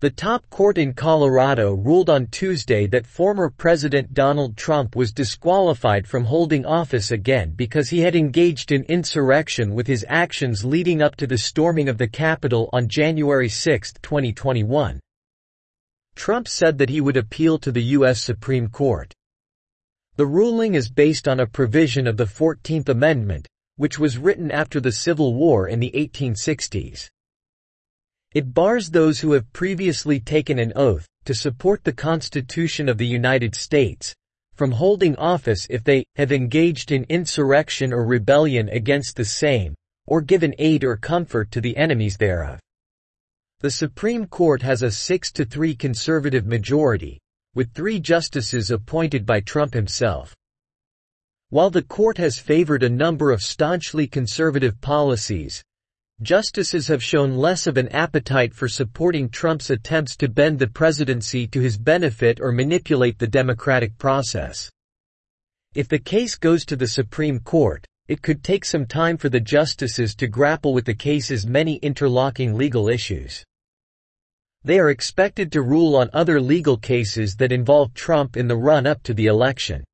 The top court in Colorado ruled on Tuesday that former President Donald Trump was disqualified from holding office again because he had engaged in insurrection with his actions leading up to the storming of the Capitol on January 6, 2021. Trump said that he would appeal to the U.S. Supreme Court. The ruling is based on a provision of the 14th Amendment, which was written after the Civil War in the 1860s. It bars those who have previously taken an oath to support the Constitution of the United States from holding office if they have engaged in insurrection or rebellion against the same, or given aid or comfort to the enemies thereof. The Supreme Court has a 6 to 3 conservative majority, with three justices appointed by Trump himself. While the court has favored a number of staunchly conservative policies, Justices have shown less of an appetite for supporting Trump's attempts to bend the presidency to his benefit or manipulate the democratic process. If the case goes to the Supreme Court, it could take some time for the justices to grapple with the case's many interlocking legal issues. They are expected to rule on other legal cases that involve Trump in the run-up to the election.